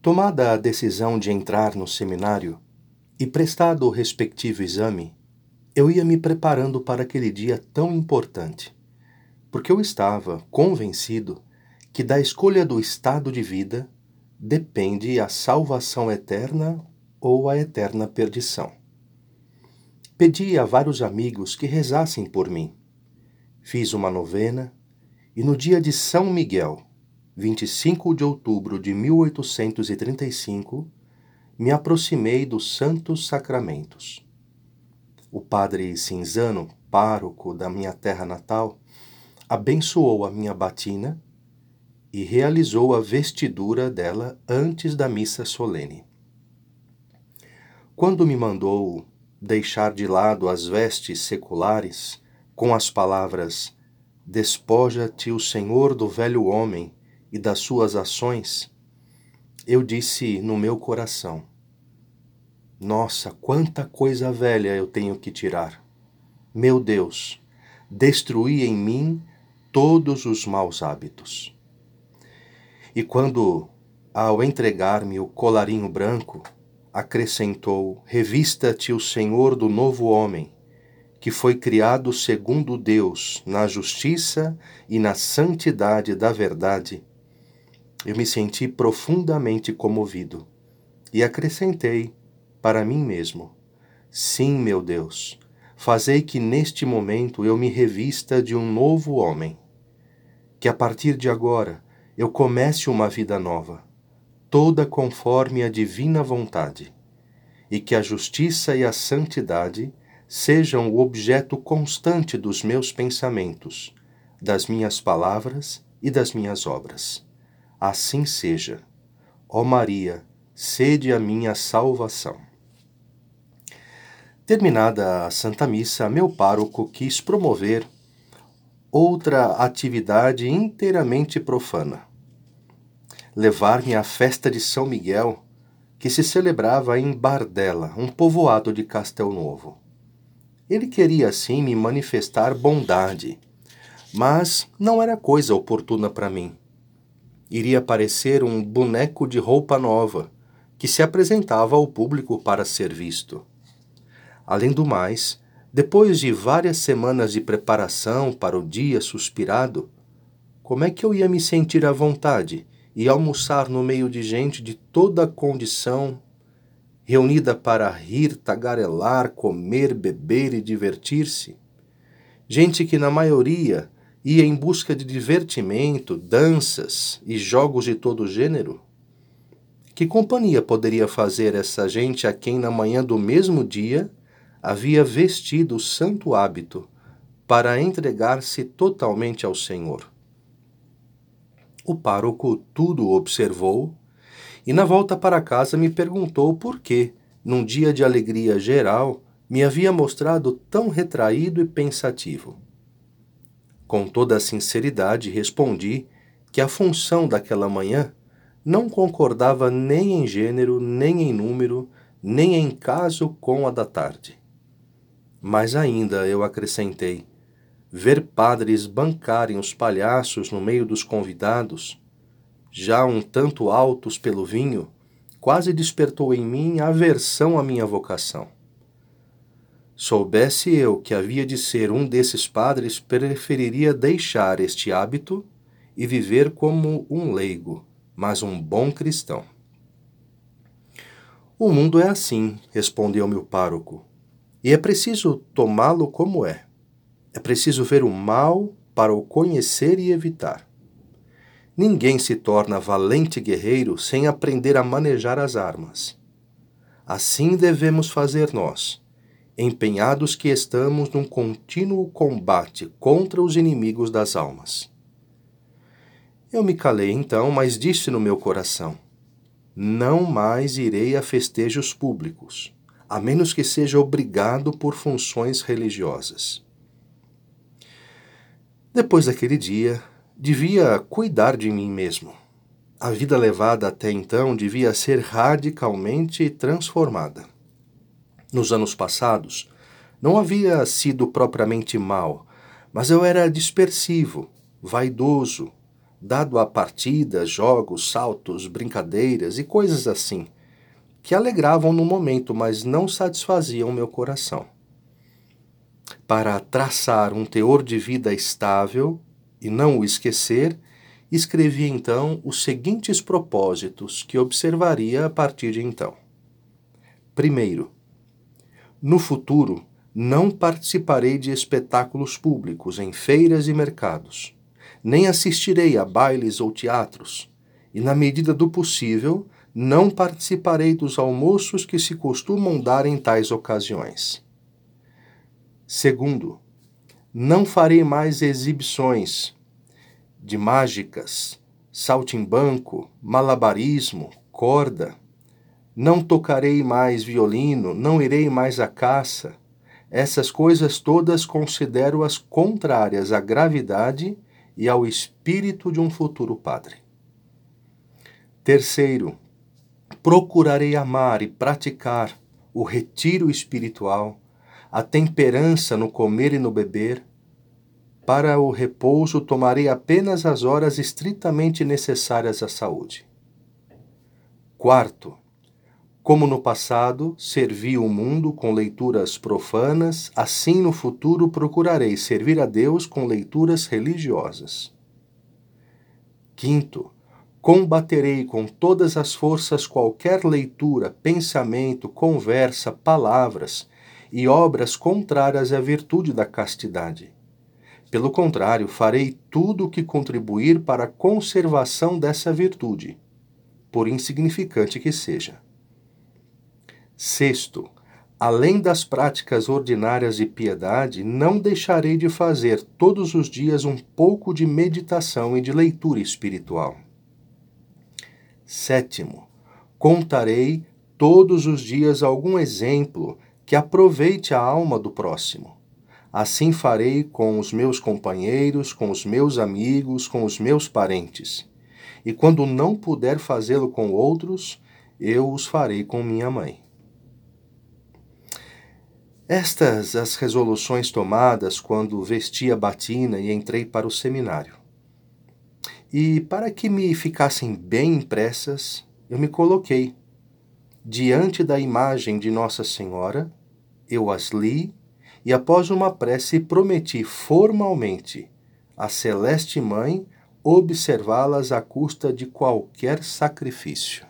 Tomada a decisão de entrar no seminário e prestado o respectivo exame, eu ia me preparando para aquele dia tão importante, porque eu estava convencido que da escolha do estado de vida depende a salvação eterna ou a eterna perdição. Pedi a vários amigos que rezassem por mim. Fiz uma novena e no dia de São Miguel, 25 de outubro de 1835, me aproximei dos santos sacramentos. O padre Cinzano, pároco da minha terra natal, abençoou a minha batina e realizou a vestidura dela antes da missa solene. Quando me mandou deixar de lado as vestes seculares com as palavras Despoja-te o Senhor do velho homem e das suas ações, eu disse no meu coração: Nossa, quanta coisa velha eu tenho que tirar. Meu Deus, destruí em mim todos os maus hábitos. E quando, ao entregar-me o colarinho branco, acrescentou: Revista-te o Senhor do novo homem, que foi criado segundo Deus, na justiça e na santidade da verdade, eu me senti profundamente comovido e acrescentei para mim mesmo: Sim, meu Deus, fazei que neste momento eu me revista de um novo homem. Que a partir de agora eu comece uma vida nova, toda conforme a divina vontade, e que a justiça e a santidade sejam o objeto constante dos meus pensamentos, das minhas palavras e das minhas obras. Assim seja. Ó Maria, sede a minha salvação. Terminada a Santa Missa, meu pároco quis promover outra atividade inteiramente profana. Levar-me à festa de São Miguel, que se celebrava em Bardella, um povoado de Castel Novo. Ele queria assim me manifestar bondade, mas não era coisa oportuna para mim iria aparecer um boneco de roupa nova, que se apresentava ao público para ser visto. Além do mais, depois de várias semanas de preparação para o dia suspirado, como é que eu ia me sentir à vontade e almoçar no meio de gente de toda condição, reunida para rir, tagarelar, comer, beber e divertir-se? Gente que, na maioria, ia em busca de divertimento, danças e jogos de todo gênero? Que companhia poderia fazer essa gente a quem na manhã do mesmo dia havia vestido o santo hábito para entregar-se totalmente ao Senhor? O pároco tudo observou e, na volta para casa, me perguntou por que, num dia de alegria geral, me havia mostrado tão retraído e pensativo. Com toda a sinceridade, respondi que a função daquela manhã não concordava nem em gênero, nem em número, nem em caso com a da tarde. Mas ainda eu acrescentei: ver padres bancarem os palhaços no meio dos convidados, já um tanto altos pelo vinho, quase despertou em mim aversão à minha vocação. Soubesse eu que havia de ser um desses padres, preferiria deixar este hábito e viver como um leigo, mas um bom cristão. O mundo é assim, respondeu-me o pároco, e é preciso tomá-lo como é. É preciso ver o mal para o conhecer e evitar. Ninguém se torna valente guerreiro sem aprender a manejar as armas. Assim devemos fazer nós empenhados que estamos num contínuo combate contra os inimigos das almas. Eu me calei então, mas disse no meu coração: Não mais irei a festejos públicos, a menos que seja obrigado por funções religiosas. Depois daquele dia, devia cuidar de mim mesmo. A vida levada até então devia ser radicalmente transformada nos anos passados, não havia sido propriamente mal, mas eu era dispersivo, vaidoso, dado a partidas, jogos, saltos, brincadeiras e coisas assim, que alegravam no momento, mas não satisfaziam meu coração. Para traçar um teor de vida estável e não o esquecer, escrevi então os seguintes propósitos que observaria a partir de então. Primeiro, no futuro, não participarei de espetáculos públicos em feiras e mercados, nem assistirei a bailes ou teatros, e, na medida do possível, não participarei dos almoços que se costumam dar em tais ocasiões. Segundo, não farei mais exibições de mágicas, saltimbanco, malabarismo, corda. Não tocarei mais violino, não irei mais à caça essas coisas todas considero-as contrárias à gravidade e ao espírito de um futuro padre. Terceiro, procurarei amar e praticar o retiro espiritual, a temperança no comer e no beber. Para o repouso, tomarei apenas as horas estritamente necessárias à saúde. Quarto, como no passado servi o mundo com leituras profanas, assim no futuro procurarei servir a Deus com leituras religiosas. Quinto, combaterei com todas as forças qualquer leitura, pensamento, conversa, palavras e obras contrárias à virtude da castidade. Pelo contrário, farei tudo o que contribuir para a conservação dessa virtude, por insignificante que seja. Sexto, além das práticas ordinárias de piedade, não deixarei de fazer todos os dias um pouco de meditação e de leitura espiritual. Sétimo, contarei todos os dias algum exemplo que aproveite a alma do próximo. Assim farei com os meus companheiros, com os meus amigos, com os meus parentes. E quando não puder fazê-lo com outros, eu os farei com minha mãe. Estas as resoluções tomadas quando vesti a batina e entrei para o seminário. E para que me ficassem bem impressas, eu me coloquei diante da imagem de Nossa Senhora, eu as li e, após uma prece, prometi formalmente à Celeste Mãe observá-las à custa de qualquer sacrifício.